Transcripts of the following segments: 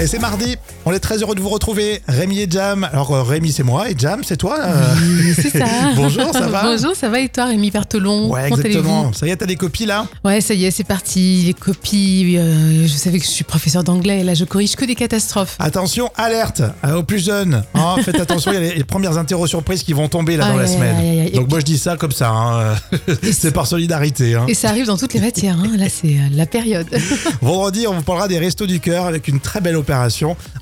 Et c'est mardi, on est très heureux de vous retrouver, Rémi et Jam. Alors euh, Rémi c'est moi et Jam c'est toi euh. Oui, c'est ça. Bonjour, ça va Bonjour, ça va et toi, Rémi Bertolon? Ouais exactement. Ça y est, t'as des copies là? Ouais, ça y est, c'est parti. Les copies. euh, je savais que je suis professeur d'anglais et là, je corrige que des catastrophes. Attention, alerte aux plus jeunes. hein, faites attention, il y a les, les premières interros surprises qui vont tomber là dans la semaine. aïe, aïe, aïe. Donc moi je dis ça comme ça, hein, c'est par solidarité. hein. Et ça arrive dans toutes les matières. hein. Là, c'est la période. Vendredi, on vous parlera des Restos du Cœur avec une très belle opération.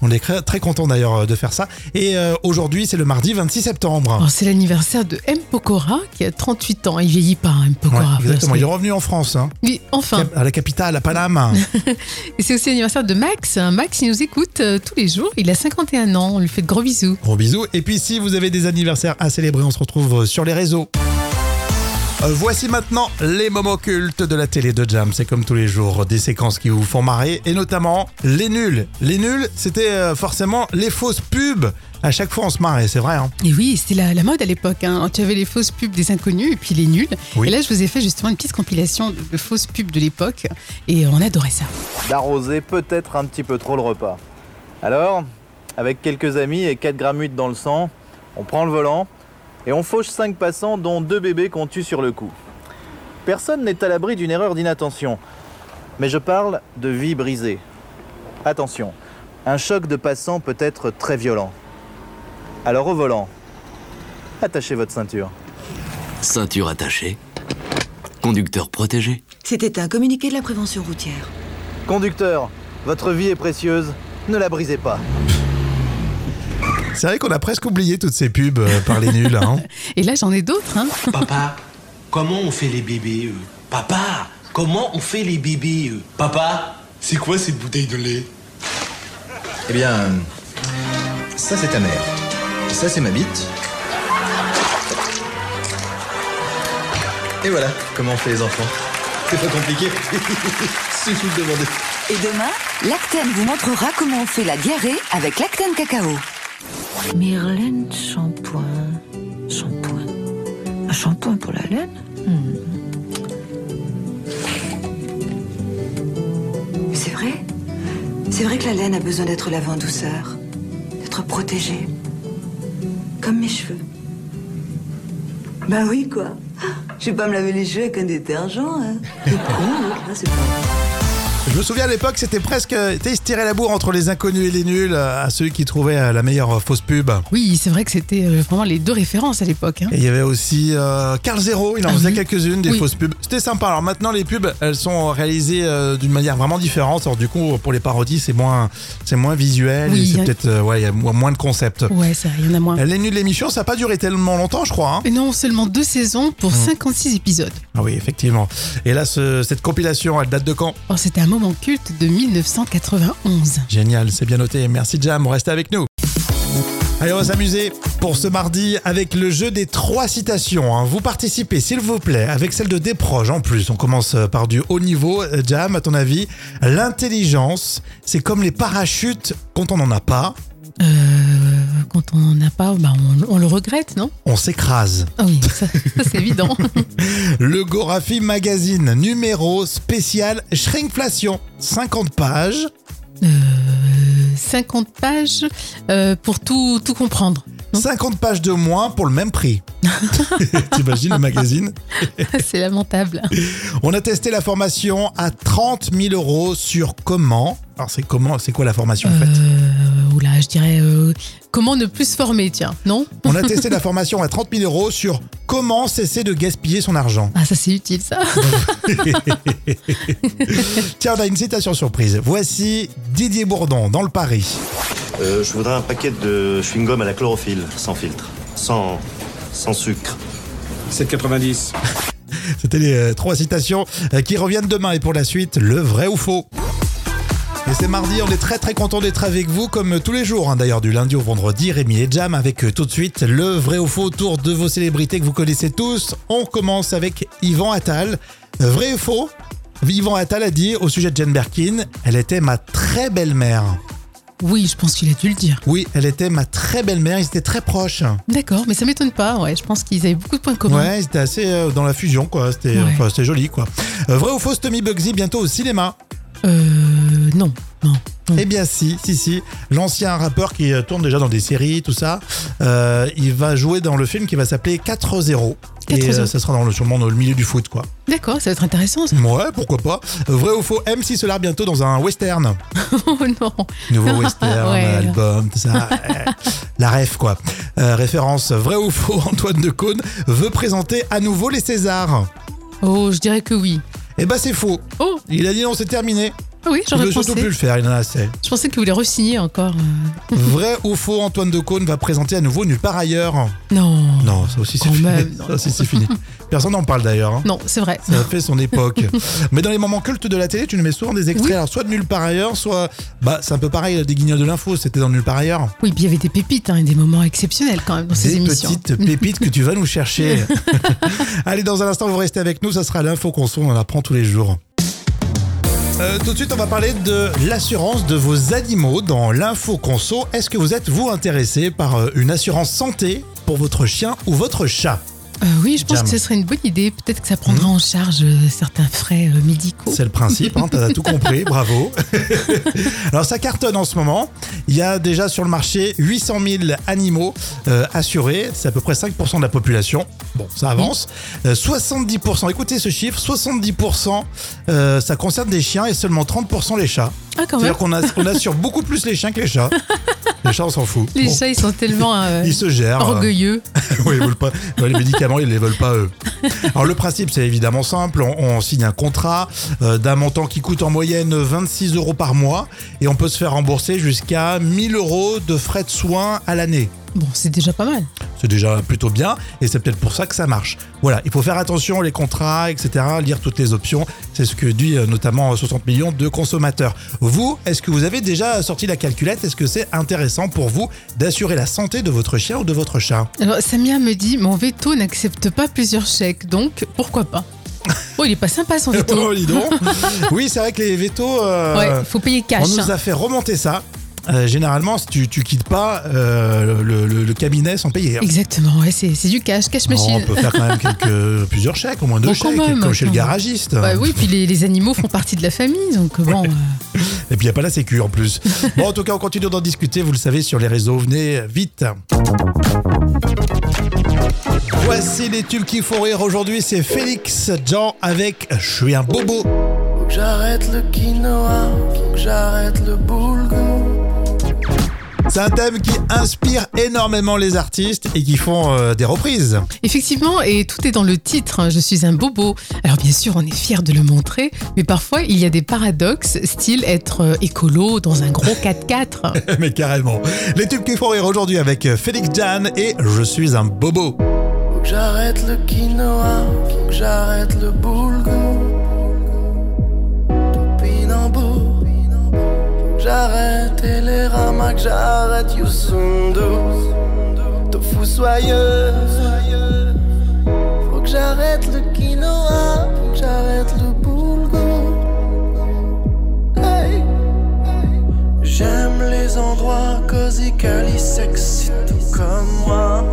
On est très, content d'ailleurs de faire ça. Et euh, aujourd'hui, c'est le mardi 26 septembre. Oh, c'est l'anniversaire de M. Pokora qui a 38 ans. Il vieillit pas, hein, M. Ouais, Pokora. exactement, il est revenu en France, hein, Oui, enfin. à la capitale, à Paname. Et c'est aussi l'anniversaire de Max. Max, il nous écoute euh, tous les jours. Il a 51 ans. On lui fait de gros bisous. Gros bisous. Et puis si vous avez des anniversaires à célébrer, on se retrouve sur les réseaux. Euh, Voici maintenant les moments cultes de la télé de Jam. C'est comme tous les jours, des séquences qui vous font marrer et notamment les nuls. Les nuls, c'était euh, forcément les fausses pubs. À chaque fois, on se marrait, c'est vrai. Hein Et oui, c'était la, la mode à l'époque. Hein. Tu avais les fausses pubs des inconnus et puis les nuls. Oui. Et là, je vous ai fait justement une petite compilation de, de fausses pubs de l'époque. Et on adorait ça. d'arroser peut-être un petit peu trop le repas. Alors, avec quelques amis et 4 grammes 8 dans le sang, on prend le volant et on fauche 5 passants dont deux bébés qu'on tue sur le coup. Personne n'est à l'abri d'une erreur d'inattention. Mais je parle de vie brisée. Attention, un choc de passants peut être très violent. Alors au volant, attachez votre ceinture. Ceinture attachée. Conducteur protégé. C'était un communiqué de la prévention routière. Conducteur, votre vie est précieuse, ne la brisez pas. C'est vrai qu'on a presque oublié toutes ces pubs euh, par les nuls. Hein Et là, j'en ai d'autres. Hein. Papa, comment on fait les bébés euh Papa, comment on fait les bébés euh Papa, c'est quoi cette bouteille de lait? Eh bien, ça c'est ta mère. Ça c'est ma bite. Et voilà comment on fait les enfants. C'est pas compliqué. Suffit de demander. Et demain, Lactane vous montrera comment on fait la diarrhée avec Lactane Cacao. Myrlène Shampoing. Shampoing. Un shampoing pour la laine? Hmm. C'est vrai? C'est vrai que la laine a besoin d'être lavée en douceur, d'être protégée. Comme mes cheveux. Bah oui, quoi. Je vais pas me laver les cheveux avec un détergent. Hein. C'est pas... Je me souviens à l'époque, c'était presque. tu tiraient la bourre entre les inconnus et les nuls, euh, à ceux qui trouvaient euh, la meilleure euh, fausse pub. Oui, c'est vrai que c'était vraiment les deux références à l'époque. Hein. Et il y avait aussi euh, Carl Zero, il en Ah faisait oui. quelques-unes, des Oui. fausses pubs. C'était sympa. Alors maintenant, les pubs, elles sont réalisées euh, d'une manière vraiment différente. Alors du coup, pour les parodies, c'est moins, c'est moins visuel. Oui, c'est a- peut-être, euh, ouais, il y a mo- moins de concepts. Ouais, ça, il y en a moins. Les nuls de l'émission, ça n'a pas duré tellement longtemps, je crois. hein. Et non, seulement deux saisons pour 56 épisodes. Ah oui, effectivement. Et là, ce- cette compilation, elle date de quand? Oh, c'était un moment culte de 1991. Génial, c'est bien noté. Merci Jam, restez avec nous. Allez, on va s'amuser pour ce mardi avec le jeu des trois citations. hein. Vous participez, s'il vous plaît, avec celle de Desproges en plus. On commence euh, par du haut niveau. Euh, Jam, à ton avis, l'intelligence, c'est comme les parachutes quand on n'en a pas, Euh, quand on n'en a pas, bah, on, on le regrette, non? On s'écrase. Ah oui, ça, ça, c'est évident. Le Gorafi Magazine, numéro spécial Shrinkflation, 50 pages. Euh, 50 pages euh, pour tout, tout comprendre. Non? 50 pages de moins pour le même prix. T'imagines le magazine? C'est lamentable. On a testé la formation à 30 000 euros sur comment? Alors c'est comment C'est quoi la formation en fait? Euh, oula, je dirais euh, comment ne plus se former, tiens, non On a testé la formation à 30 000 euros sur comment cesser de gaspiller son argent. Ah, ça c'est utile ça. Tiens, on a une citation surprise. Voici Didier Bourdon dans le Paris. Euh, je voudrais un paquet de chewing-gum à la chlorophylle, sans filtre, sans, sans sucre. 7,90. C'était les euh, trois citations euh, qui reviennent demain. Et pour la suite, le vrai ou faux? Et c'est mardi, on est très très content d'être avec vous comme tous les jours, hein, d'ailleurs du lundi au vendredi, Rémi et Jam avec euh, tout de suite le vrai ou faux autour de vos célébrités que vous connaissez tous. On commence avec Yvan Attal. Euh, Vrai ou faux? Yvan Attal a dit au sujet de Jane Birkin, elle était ma très belle-mère. Oui, je pense qu'il a dû le dire. Oui, elle était ma très belle-mère, ils étaient très proches. D'accord, mais ça m'étonne pas. Ouais, je pense qu'ils avaient beaucoup de points communs. Ouais, c'était assez euh, dans la fusion, quoi. C'était Ouais. enfin, c'était joli, quoi. Euh, vrai ou faux, Tommy Bugsy bientôt au cinéma Euh, non, non. Eh bien si, si, si. L'ancien rappeur qui euh, tourne déjà dans des séries, tout ça, euh, il va jouer dans le film qui va s'appeler 4-0. Et 4-0. euh, ça sera dans le, sûrement dans le milieu du foot, quoi. D'accord, ça va être intéressant ça. Ouais, pourquoi pas. Vrai ou faux, MC Solar bientôt dans un western. Oh non. Nouveau western, Ouais. album, tout ça. Euh, La ref, quoi. Euh, référence, vrai ou faux, Antoine de Caunes veut présenter à nouveau les Césars. Oh, je dirais que oui. Eh ben c'est faux. Oh, Il a dit non, c'est terminé. Ah oui, j'aurais veut surtout pensé. plus le faire, il en a assez. Je pensais qu'il voulait re-signer encore. euh. Vrai ou faux, Antoine de Caunes va présenter à nouveau Nulle part ailleurs. Non. Non, ça aussi c'est fini. même, non, ça aussi c'est fini. Personne n'en parle d'ailleurs. hein. Non, c'est vrai. Ça a fait son époque. Mais dans les moments cultes de la télé, tu nous mets souvent des extraits, Oui. alors soit de nulle part ailleurs, soit. Bah, c'est un peu pareil, des guignols de l'info, c'était dans nulle part ailleurs. Oui, puis il y avait des pépites, hein, et des moments exceptionnels quand même dans ces Des émissions. petites pépites que tu vas nous chercher. Allez, dans un instant, vous restez avec nous, ça sera l'info conso, on en apprend tous les jours. Euh, tout de suite, on va parler de l'assurance de vos animaux dans l'info conso. Est-ce que vous êtes, vous, intéressé par euh, une assurance santé pour votre chien ou votre chat? Euh, oui, je pense Jam. que ce serait une bonne idée. Peut-être que ça prendra en charge euh, certains frais euh, médicaux. C'est le principe, hein, t'as tout compris, bravo. Alors ça cartonne en ce moment. Il y a déjà sur le marché 800 000 animaux assurés. C'est à peu près 5% de la population. Bon, ça avance. Euh, 70%, écoutez ce chiffre, 70% euh, ça concerne des chiens et seulement 30% les chats. Ah. C'est-à-dire qu'on assure beaucoup plus les chiens que les chats. Les chats, on s'en fout. Les Bon, chats, ils sont tellement euh, ils se gèrent. orgueilleux. oui, ils veulent pas. les médicaments, ils les veulent pas eux. Alors le principe, c'est évidemment simple. On, on signe un contrat euh, d'un montant qui coûte en moyenne 26 euros par mois et on peut se faire rembourser jusqu'à 1000 euros de frais de soins à l'année. Bon, c'est déjà pas mal. C'est déjà plutôt bien et c'est peut-être pour ça que ça marche. Voilà, il faut faire attention les contrats, etc. Lire toutes les options. C'est ce que dit euh, notamment 60 millions de consommateurs. Vous, est-ce que vous avez déjà sorti la calculette? Est-ce que c'est intéressant pour vous d'assurer la santé de votre chien ou de votre chat? Alors, Samia me dit Mon veto n'accepte pas plusieurs chèques, donc pourquoi pas? Oh, il est pas sympa son veto. Oh, dis donc. Oui, c'est vrai que les vétos. euh, Ouais, faut payer cash. On nous hein. a fait remonter ça. Euh, généralement, si tu, tu quittes pas euh, le, le- le cabinet sans payer. Exactement, ouais, c'est c'est du cash, cash Non, machine. on peut faire quand même quelques, plusieurs chèques, au moins deux Bon, chèques, même, comme chez le garagiste. Bah oui, puis les, les animaux font partie de la famille, donc bon. euh, Et puis il n'y a pas la sécu en plus. Bon, en tout cas, on continue d'en discuter, vous le savez, sur les réseaux. Venez vite. Voici les tubes qui font rire aujourd'hui. C'est Félix Jean avec Je suis un bobo. Faut que j'arrête le quinoa, faut que j'arrête le boulgour. C'est un thème qui inspire énormément les artistes et qui font euh, des reprises. Effectivement, et tout est dans le titre, hein, je suis un bobo. Alors bien sûr, on est fier de le montrer, mais parfois il y a des paradoxes, style être euh, écolo dans un gros 4x4. Mais carrément. Les tubes qui font rire aujourd'hui avec Félix Jan et Je suis un bobo. Faut que j'arrête le quinoa, faut que j'arrête le boulgour. Topinambour. Faut que j'arrête ramas, que j'arrête Yusundu. Tofu soyeux. Faut que j'arrête le quinoa, faut que j'arrête le boulgour. Hey. J'aime les endroits cosy, cali, sexy, tout comme moi.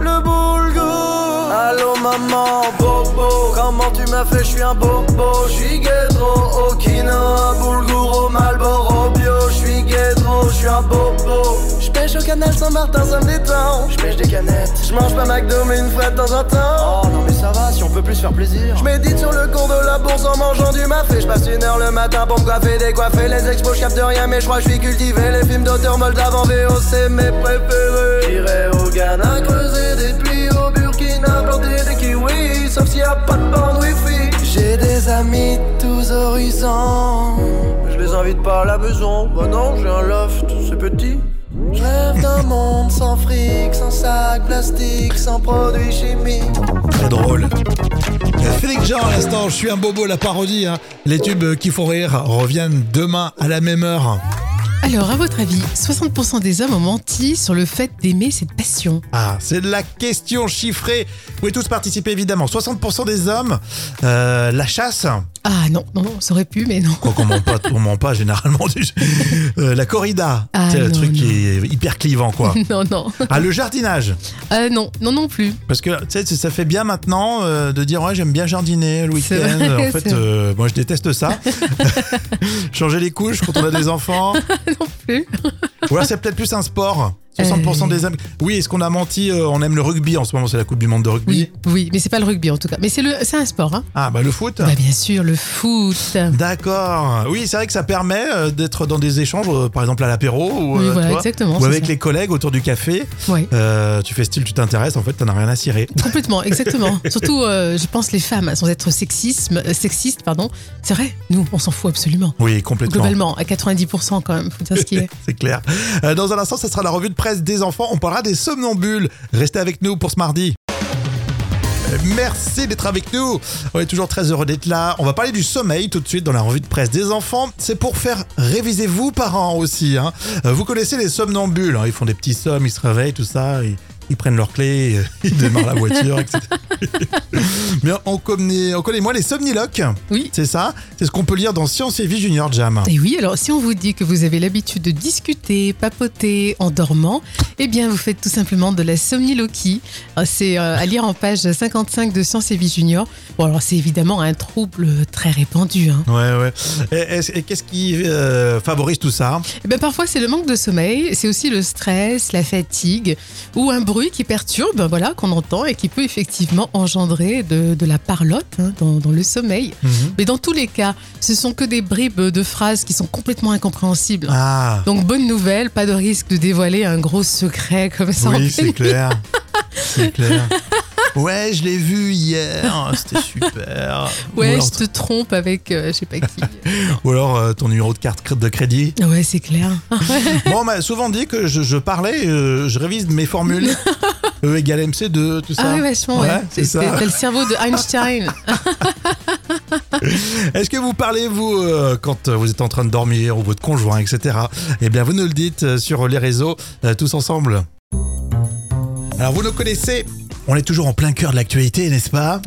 Le boulgour. Allô maman, bobo. Comment tu m'as fait, je suis un bobo. Je suis guédro, canal Saint-Martin, ça me détend. Je pêche des canettes. Je mange pas McDo, mais une fois de temps en temps. Oh non, mais ça va, si on peut plus se faire plaisir. Je médite sur le cours de la bourse en mangeant du mafé. Je passe une heure le matin pour me coiffer, décoiffer les expos. Je capte rien, mais je crois que je suis cultivé. Les films d'auteur moldave en VO, c'est mes préférés. J'irai au Ghana creuser des puits, au Burkina planter des kiwis. Sauf s'il y a pas de bande wifi. J'ai des amis tous horizons. Je les invite pas à la maison. Bah non, j'ai un loft, c'est petit. Sans fric, sans sac plastique, sans produits chimiques. Très drôle. Euh, Félix Jean, à l'instant, je suis un bobo, la parodie. hein. Les tubes qui font rire reviennent demain à la même heure. Alors, à votre avis, 60% des hommes ont menti sur le fait d'aimer cette passion? Ah, c'est de la question chiffrée. Vous pouvez tous participer évidemment. 60% des hommes, euh, la chasse. Ah non, non, non, ça aurait pu, mais non. Quoi qu'on ment pas, on ment pas généralement. Euh, la corrida, Ah, c'est le truc non. qui est hyper clivant quoi. non, non. Ah, le jardinage. Euh, non, non, non plus. Parce que tu sais, ça fait bien maintenant euh, de dire ouais j'aime bien jardiner le week-end. En fait, euh, moi je déteste ça. Changer les couches quand on a des enfants. non plus. Ou alors c'est peut-être plus un sport. 60% Euh. des hommes. Oui, est-ce qu'on a menti euh, On aime le rugby en ce moment, c'est la Coupe du Monde de rugby? Oui, oui, mais c'est pas le rugby en tout cas. Mais c'est le, c'est un sport, hein. Ah bah le foot. Bah bien sûr, le foot. D'accord. Oui, c'est vrai que ça permet euh, d'être dans des échanges, euh, par exemple à l'apéro ou, Oui, voilà, exactement, ou avec ça. les collègues autour du café. Euh, tu fais style, tu t'intéresses, en fait, t'en as rien à cirer. Complètement, exactement. Surtout, je pense les femmes, sans être sexisme, sexistes, pardon. C'est vrai, nous, on s'en fout absolument. Oui, complètement. Globalement, à 90% quand même, faut dire ce qu'il est. C'est clair. Euh, Dans un instant, ce sera la revue de presse des enfants. On parlera des somnambules. Restez avec nous pour ce mardi. Euh, Merci d'être avec nous. On est toujours très heureux d'être là. On va parler du sommeil tout de suite dans la revue de presse des enfants. C'est pour faire réviser vous, parents aussi. hein. Euh, Vous connaissez les somnambules. hein. Ils font des petits sommes, ils se réveillent, tout ça. Ils prennent leurs clés, ils démarrent la voiture, etc. Mais on connaît, on connaît moins les somniloques. Oui. C'est ça. C'est ce qu'on peut lire dans Science et Vie Junior Jam. Et oui, alors si on vous dit que vous avez l'habitude de discuter, papoter en dormant, eh bien vous faites tout simplement de la somniloquie. Euh, C'est euh, à lire en page 55 de Science et Vie Junior. Bon alors c'est évidemment un trouble très répandu. Hein. Ouais, ouais. Et, est-ce- et qu'est-ce qui euh, favorise tout ça? Eh ben, parfois c'est le manque de sommeil, c'est aussi le stress, la fatigue ou un bruit qui perturbe, voilà, qu'on entend et qui peut effectivement engendrer de, de la parlotte hein, dans, dans le sommeil. Mais dans tous les cas, ce sont que des bribes de phrases qui sont complètement incompréhensibles. Ah, Donc bonne nouvelle, pas de risque de dévoiler un gros secret comme ça. oui, c'est clair. C'est clair. Ouais, je l'ai vu hier, c'était super. ou Ouais, alors, je te trompe avec euh, je sais pas qui. ou alors, euh, ton numéro de carte de crédit. Ouais, c'est clair. Moi, on m'a souvent dit que je, je parlais, euh, je révise mes formules. E égale MC2, tout ça. Ah ouais, vachement, ouais. c'est ça. T'as le cerveau de Einstein. Est-ce que vous parlez, vous, euh, quand vous êtes en train de dormir, ou votre conjoint, etc. Eh bien, vous nous le dites sur les réseaux, euh, tous ensemble. Alors, vous nous connaissez on est toujours en plein cœur de l'actualité, n'est-ce pas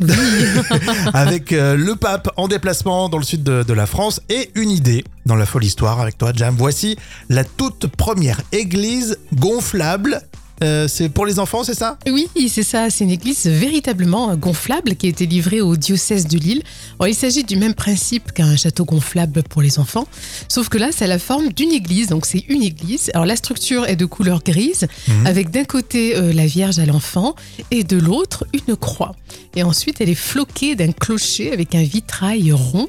Avec euh, le pape en déplacement dans le sud de, de la France et une idée dans la folle histoire avec toi, Jam. Voici la toute première église gonflable. Euh, c'est pour les enfants, c'est ça? Oui, c'est ça. C'est une église véritablement gonflable qui a été livrée au diocèse de Lille. Alors, il s'agit du même principe qu'un château gonflable pour les enfants, sauf que là, c'est la forme d'une église. Donc, c'est une église. Alors, la structure est de couleur grise, avec d'un côté euh, la Vierge à l'enfant et de l'autre une croix. Et ensuite, elle est floquée d'un clocher avec un vitrail rond.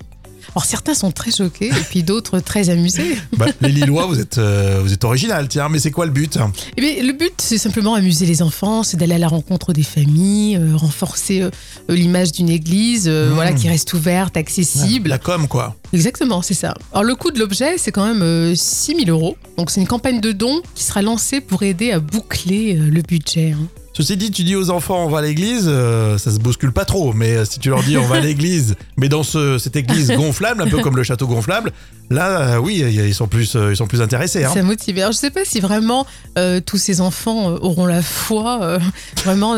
Alors, certains sont très choqués et puis d'autres très amusés. Bah, Les Lillois, vous êtes, euh, vous êtes original, tiens, mais c'est quoi le but Eh bien, le but, c'est simplement amuser les enfants, c'est d'aller à la rencontre des familles, euh, renforcer euh, l'image d'une église, euh, Mmh. voilà, qui reste ouverte, accessible. La com, quoi. Exactement, c'est ça. Alors, le coût de l'objet, c'est quand même euh, 6 000 euros. Donc, c'est une campagne de dons qui sera lancée pour aider à boucler le budget. hein. Ceci dit, tu dis aux enfants on va à l'église, euh, ça se bouscule pas trop, mais euh, si tu leur dis on va à l'église, mais dans ce, cette église gonflable, un peu comme le château gonflable, là, euh, oui, ils sont plus, euh, ils sont plus intéressés. Hein. Ça motive. Alors, je sais pas si vraiment tous ces enfants auront la foi. vraiment,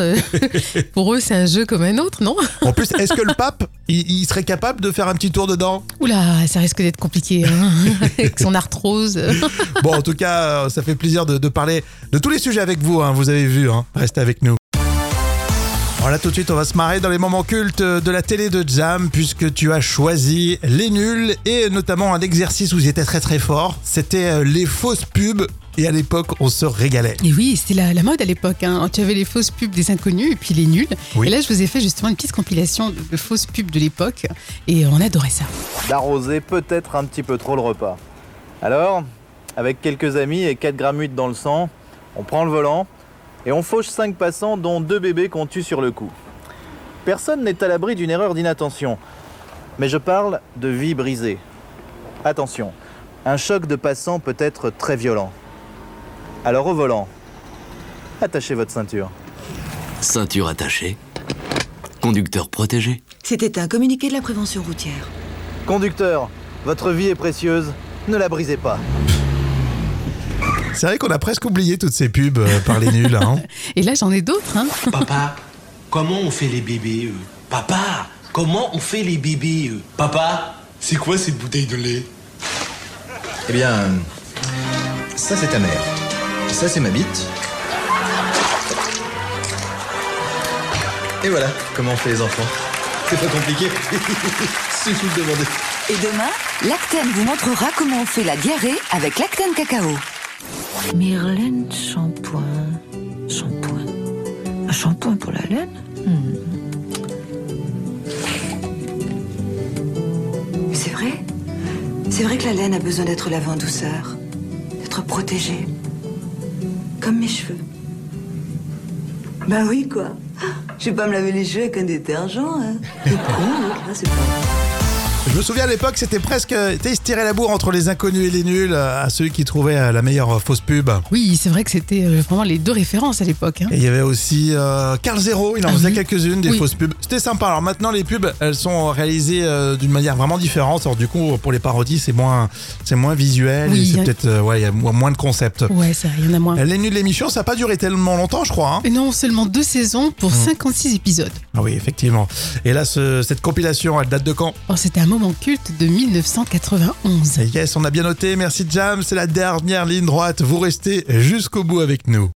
pour eux, c'est un jeu comme un autre, non? En plus, est-ce que le pape, il, il serait capable de faire un petit tour dedans Oula, ça risque d'être compliqué, hein, avec son arthrose. Bon, en tout cas, euh, ça fait plaisir de, de parler de tous les sujets avec vous, hein, vous avez vu, hein. restez avec nous. Voilà, tout de suite, on va se marrer dans les moments cultes de la télé de Jam, puisque tu as choisi les nuls et notamment un exercice où ils étaient très très forts. C'était euh, les fausses pubs. Et à l'époque, on se régalait. Et oui, c'était la, la mode à l'époque. Hein. Tu avais les fausses pubs des inconnus et puis les nuls. Oui. Et là, je vous ai fait justement une petite compilation de, de fausses pubs de l'époque. Et on adorait ça. d'arroser peut-être un petit peu trop le repas. Alors, avec quelques amis et 4 grammes 8 dans le sang, on prend le volant et on fauche 5 passants dont deux bébés qu'on tue sur le coup. Personne n'est à l'abri d'une erreur d'inattention. Mais je parle de vie brisée. Attention, un choc de passant peut être très violent. Alors au volant, attachez votre ceinture. Ceinture attachée. Conducteur protégé. C'était un communiqué de la prévention routière. Conducteur, votre vie est précieuse, ne la brisez pas. C'est vrai qu'on a presque oublié toutes ces pubs euh, par les nuls. Hein. Et là, j'en ai d'autres. Hein. Papa, comment on fait les bébés euh Papa, comment on fait les bébés euh Papa, c'est quoi cette bouteille de lait? Eh bien, ça c'est ta mère. Ça c'est ma bite. Et voilà comment on fait les enfants. C'est pas compliqué. Suffit de demander. Et demain, Lactane vous montrera comment on fait la diarrhée avec Lactane Cacao. Myrlène shampoing. Shampoing. Un shampoing pour la laine? Hmm. C'est vrai? C'est vrai que la laine a besoin d'être lavée en douceur, d'être protégée. Comme mes cheveux. Bah oui, quoi. Je vais pas me laver les cheveux avec un détergent. Hein. C'est hein. C'est pas... Je me souviens à l'époque, c'était presque. tu sais, Ils se tiraient la bourre entre les inconnus et les nuls, euh, à ceux qui trouvaient euh, la meilleure euh, fausse pub. Oui, c'est vrai que c'était euh, vraiment les deux références à l'époque. hein. Et il y avait aussi euh, Carl Zero, il en Ah faisait oui. quelques-unes des Oui. fausses pubs. C'était sympa. Alors maintenant, les pubs, elles sont réalisées euh, d'une manière vraiment différente. Alors du coup, pour les parodies, c'est moins, c'est moins visuel. Oui, c'est a- peut-être, euh, ouais, il y a mo- moins de concepts. Ouais, ça, il y en a moins. Euh, Les nuls de l'émission, ça n'a pas duré tellement longtemps, je crois. hein. Et non, seulement deux saisons pour 56 épisodes. Ah oui, effectivement. Et là, ce- cette compilation, elle date de quand? Oh, c'était un moment culte de 1991. Et Yes, on a bien noté. Merci Jam. C'est la dernière ligne droite. Vous restez jusqu'au bout avec nous.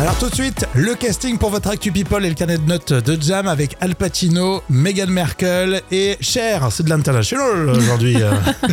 Alors tout de suite, le casting pour votre Actu People et le carnet de notes de Jam avec Al Pacino, Meghan Merkel et Cher. C'est de l'international aujourd'hui.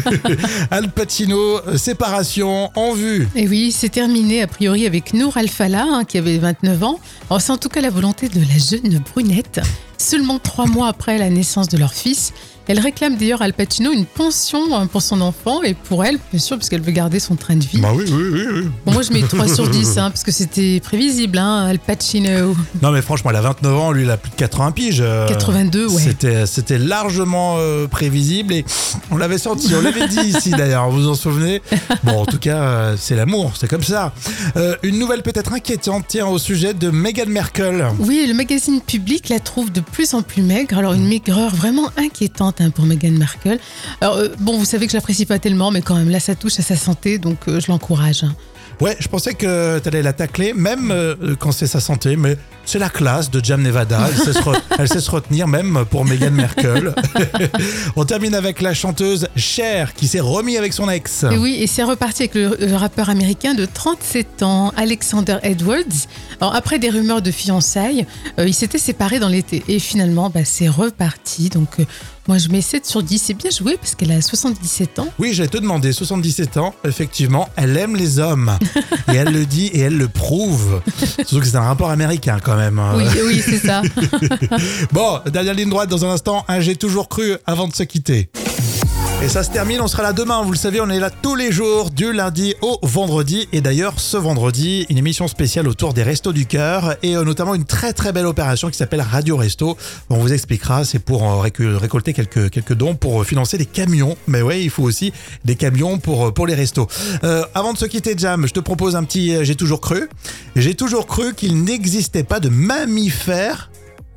Al Pacino, séparation en vue. Et oui, c'est terminé a priori avec Nour Al-Fala, hein, qui avait 29 ans. Alors, c'est en tout cas la volonté de la jeune brunette. Seulement trois mois après la naissance de leur fils, elle réclame d'ailleurs à Al Pacino une pension hein, pour son enfant et pour elle, bien sûr, parce qu'elle veut garder son train de vie. Bah oui, oui, oui. oui. Bon, moi, je mets 3 sur 10, hein, parce que c'était prévisible, hein, Al Pacino. Non mais franchement, elle a 29 ans, lui il a plus de 80 piges. euh, 82, ouais. C'était, c'était largement euh, prévisible et on l'avait senti, on l'avait dit ici d'ailleurs, vous vous en souvenez? Bon, en tout cas, euh, c'est l'amour, c'est comme ça. Euh, une nouvelle peut-être inquiétante, tiens, au sujet de Meghan Merkel. Oui, le magazine public la trouve de plus en plus maigre. Alors, une maigreur vraiment inquiétante hein, pour Meghan Markle. Alors, euh, bon, vous savez que je l'apprécie pas tellement, mais quand même, là, ça touche à sa santé, donc euh, je l'encourage. hein. Ouais, je pensais que t'allais la tacler, même euh, quand c'est sa santé, mais c'est la classe de Jam Nevada. Elle sait se, re- elle sait se retenir même pour Meghan Merkel. on termine avec la chanteuse Cher qui s'est remis avec son ex. Et oui, et c'est reparti avec le, le rappeur américain de 37 ans, Alexander Edwards. Alors, après des rumeurs de fiançailles, euh, ils s'étaient séparés dans l'été. Et finalement, bah, c'est reparti. Donc, euh, moi, je mets 7 sur 10. C'est bien joué parce qu'elle a 77 ans. Oui, j'allais te demander, 77 ans, effectivement, elle aime les hommes. et elle le dit et elle le prouve. Surtout que c'est un rapport américain quand même. hein. Oui, oui, c'est ça. Bon, dernière ligne droite dans un instant, un j'ai toujours cru avant de se quitter. Et ça se termine, on sera là demain, vous le savez, on est là tous les jours, du lundi au vendredi. Et d'ailleurs, ce vendredi, une émission spéciale autour des Restos du Cœur et euh, notamment une très très belle opération qui s'appelle Radio Resto. On vous expliquera, c'est pour euh, récol- récolter quelques, dons pour euh, financer des camions. Mais ouais, il faut aussi des camions pour, les restos. Avant de se quitter, Jam, je te propose un petit J'ai toujours cru. J'ai toujours cru qu'il n'existait pas de mammifères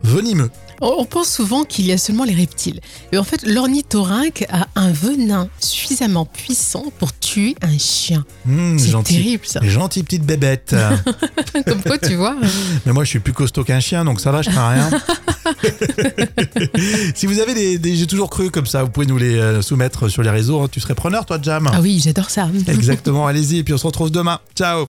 venimeux. On pense souvent qu'il y a seulement les reptiles. Et en fait, l'ornithorynque a un venin suffisamment puissant pour tuer un chien. Mmh, C'est terrible, ça. Gentille petite bébête. Comme quoi, tu vois. Mais moi, je suis plus costaud qu'un chien, donc ça va, je crains rien. si vous avez des, des- j'ai toujours cru comme ça, vous pouvez nous les euh, soumettre sur les réseaux. hein. Tu serais preneur, toi, Jam Ah oui, j'adore ça. Exactement, allez-y, et puis on se retrouve demain. Ciao